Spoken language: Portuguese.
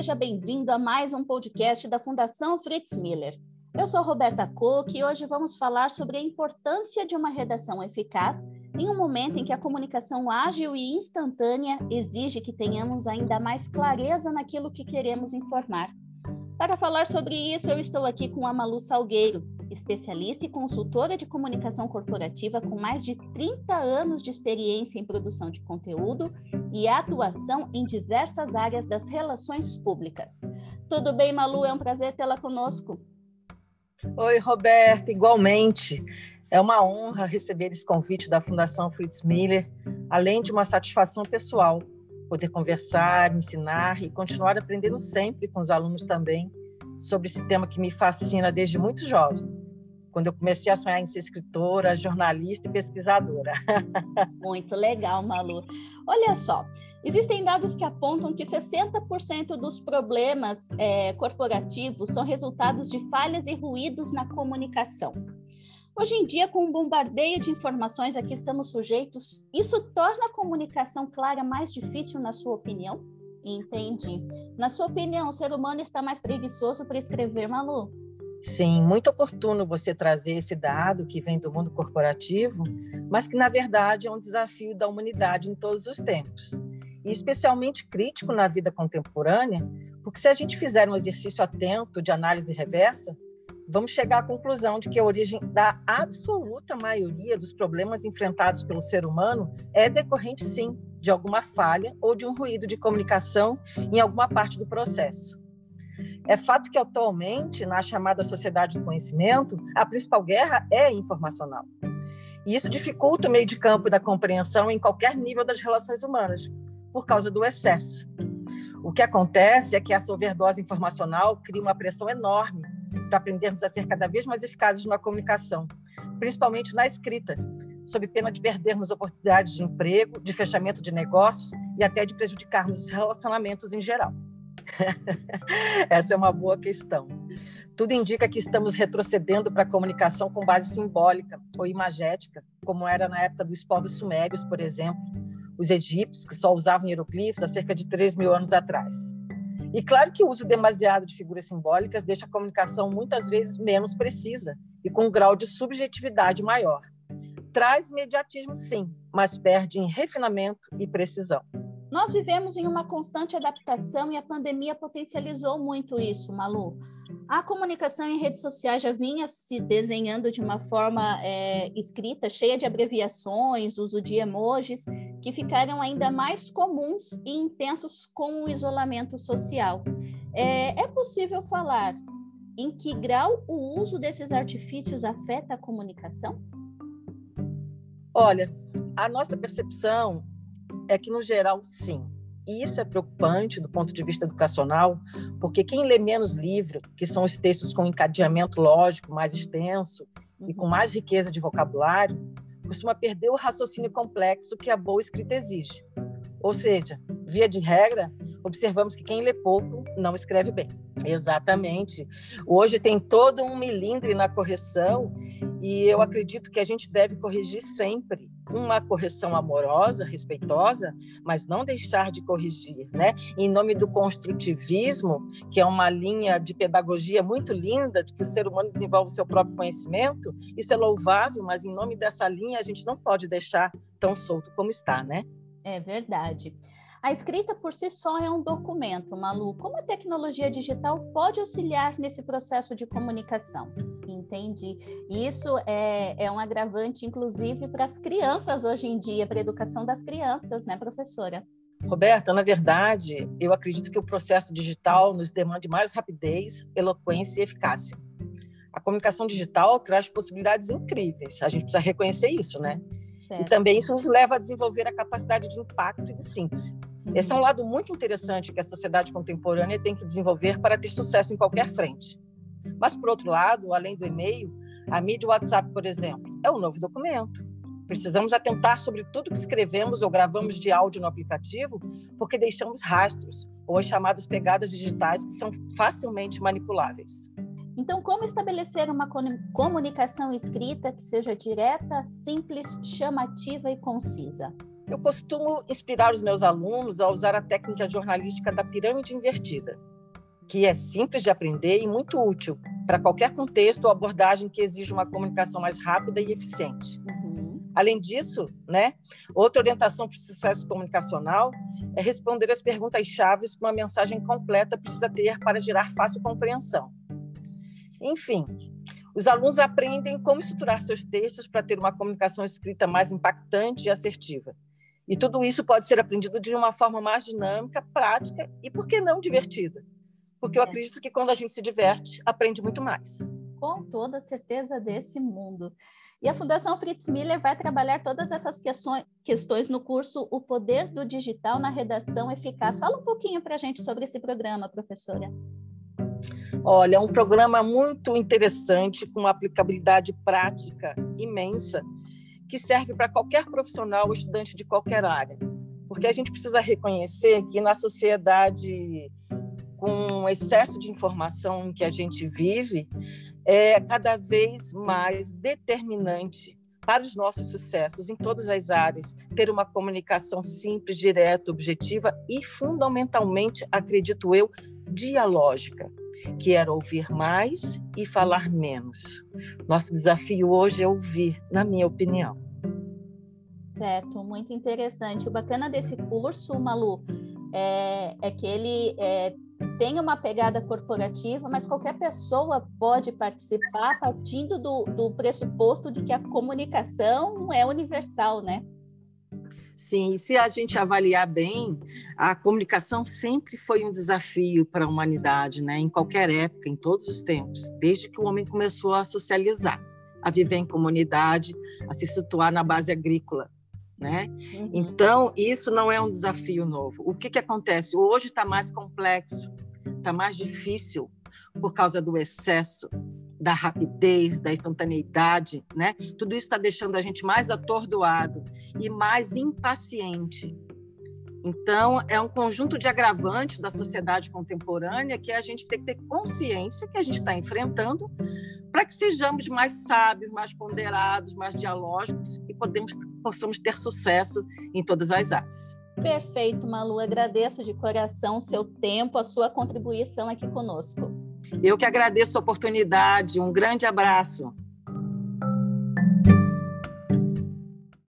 seja bem-vindo a mais um podcast da Fundação Fritz Miller. Eu sou Roberta Koch e hoje vamos falar sobre a importância de uma redação eficaz em um momento em que a comunicação ágil e instantânea exige que tenhamos ainda mais clareza naquilo que queremos informar. Para falar sobre isso, eu estou aqui com a Malu Salgueiro, especialista e consultora de comunicação corporativa com mais de 30 anos de experiência em produção de conteúdo e atuação em diversas áreas das relações públicas. Tudo bem, Malu? É um prazer tê-la conosco. Oi, Roberta, igualmente. É uma honra receber esse convite da Fundação Fritz Miller, além de uma satisfação pessoal poder conversar, ensinar e continuar aprendendo sempre com os alunos também sobre esse tema que me fascina desde muito jovem. Quando eu comecei a sonhar em ser escritora, jornalista e pesquisadora. Muito legal, Malu. Olha só, existem dados que apontam que 60% dos problemas é, corporativos são resultados de falhas e ruídos na comunicação. Hoje em dia, com o um bombardeio de informações a que estamos sujeitos, isso torna a comunicação clara mais difícil, na sua opinião? Entendi. Na sua opinião, o ser humano está mais preguiçoso para escrever, Malu? Sim, muito oportuno você trazer esse dado que vem do mundo corporativo, mas que, na verdade, é um desafio da humanidade em todos os tempos. E especialmente crítico na vida contemporânea, porque se a gente fizer um exercício atento de análise reversa, vamos chegar à conclusão de que a origem da absoluta maioria dos problemas enfrentados pelo ser humano é decorrente, sim, de alguma falha ou de um ruído de comunicação em alguma parte do processo. É fato que, atualmente, na chamada sociedade do conhecimento, a principal guerra é informacional. E isso dificulta o meio de campo da compreensão em qualquer nível das relações humanas, por causa do excesso. O que acontece é que essa overdose informacional cria uma pressão enorme para aprendermos a ser cada vez mais eficazes na comunicação, principalmente na escrita, sob pena de perdermos oportunidades de emprego, de fechamento de negócios e até de prejudicarmos os relacionamentos em geral. Essa é uma boa questão. Tudo indica que estamos retrocedendo para a comunicação com base simbólica ou imagética, como era na época dos povos sumérios, por exemplo, os egípcios, que só usavam hieroglifos há cerca de 3 mil anos atrás. E claro que o uso demasiado de figuras simbólicas deixa a comunicação muitas vezes menos precisa e com um grau de subjetividade maior. Traz imediatismo, sim, mas perde em refinamento e precisão. Nós vivemos em uma constante adaptação e a pandemia potencializou muito isso, Malu. A comunicação em redes sociais já vinha se desenhando de uma forma é, escrita, cheia de abreviações, uso de emojis, que ficaram ainda mais comuns e intensos com o isolamento social. É, é possível falar em que grau o uso desses artifícios afeta a comunicação? Olha, a nossa percepção é que, no geral, sim. E isso é preocupante do ponto de vista educacional, porque quem lê menos livro, que são os textos com encadeamento lógico mais extenso e com uhum. mais riqueza de vocabulário, costuma perder o raciocínio complexo que a boa escrita exige. Ou seja, via de regra, observamos que quem lê pouco não escreve bem. Exatamente. Hoje tem todo um milindre na correção e eu acredito que a gente deve corrigir sempre. Uma correção amorosa, respeitosa, mas não deixar de corrigir, né? Em nome do construtivismo, que é uma linha de pedagogia muito linda, de que o ser humano desenvolve o seu próprio conhecimento, isso é louvável, mas em nome dessa linha a gente não pode deixar tão solto como está, né? É verdade. A escrita por si só é um documento, Malu. Como a tecnologia digital pode auxiliar nesse processo de comunicação? Entendi. Isso é, é um agravante, inclusive, para as crianças hoje em dia, para a educação das crianças, né, professora? Roberta, na verdade, eu acredito que o processo digital nos demande mais rapidez, eloquência e eficácia. A comunicação digital traz possibilidades incríveis, a gente precisa reconhecer isso, né? Certo. E também isso nos leva a desenvolver a capacidade de impacto e de síntese. Esse é um lado muito interessante que a sociedade contemporânea tem que desenvolver para ter sucesso em qualquer frente. Mas, por outro lado, além do e-mail, a mídia WhatsApp, por exemplo, é um novo documento. Precisamos atentar sobre tudo que escrevemos ou gravamos de áudio no aplicativo, porque deixamos rastros ou as chamadas pegadas digitais que são facilmente manipuláveis. Então, como estabelecer uma comunicação escrita que seja direta, simples, chamativa e concisa? Eu costumo inspirar os meus alunos a usar a técnica jornalística da pirâmide invertida, que é simples de aprender e muito útil para qualquer contexto ou abordagem que exija uma comunicação mais rápida e eficiente. Uhum. Além disso, né, outra orientação para o sucesso comunicacional é responder as perguntas chaves que uma mensagem completa precisa ter para gerar fácil compreensão. Enfim, os alunos aprendem como estruturar seus textos para ter uma comunicação escrita mais impactante e assertiva. E tudo isso pode ser aprendido de uma forma mais dinâmica, prática e, por que não, divertida porque eu é. acredito que quando a gente se diverte, aprende muito mais. Com toda certeza desse mundo. E a Fundação Fritz Miller vai trabalhar todas essas questões, questões no curso O Poder do Digital na Redação Eficaz. Fala um pouquinho para a gente sobre esse programa, professora. Olha, é um programa muito interessante, com uma aplicabilidade prática imensa, que serve para qualquer profissional ou estudante de qualquer área. Porque a gente precisa reconhecer que na sociedade com o excesso de informação que a gente vive, é cada vez mais determinante para os nossos sucessos em todas as áreas, ter uma comunicação simples, direta, objetiva e, fundamentalmente, acredito eu, dialógica, que era ouvir mais e falar menos. Nosso desafio hoje é ouvir, na minha opinião. Certo, muito interessante. O bacana desse curso, Malu, é, é que ele é, tem uma pegada corporativa, mas qualquer pessoa pode participar partindo do, do pressuposto de que a comunicação é universal, né? Sim, e se a gente avaliar bem, a comunicação sempre foi um desafio para a humanidade, né? em qualquer época, em todos os tempos, desde que o homem começou a socializar, a viver em comunidade, a se situar na base agrícola né? Uhum. Então, isso não é um desafio novo. O que, que acontece? Hoje está mais complexo, está mais difícil por causa do excesso, da rapidez, da instantaneidade, né? Tudo isso está deixando a gente mais atordoado e mais impaciente. Então, é um conjunto de agravantes da sociedade contemporânea que a gente tem que ter consciência que a gente está enfrentando para que sejamos mais sábios, mais ponderados, mais dialógicos e podemos, possamos ter sucesso em todas as áreas. Perfeito, Malu. Agradeço de coração seu tempo, a sua contribuição aqui conosco. Eu que agradeço a oportunidade. Um grande abraço.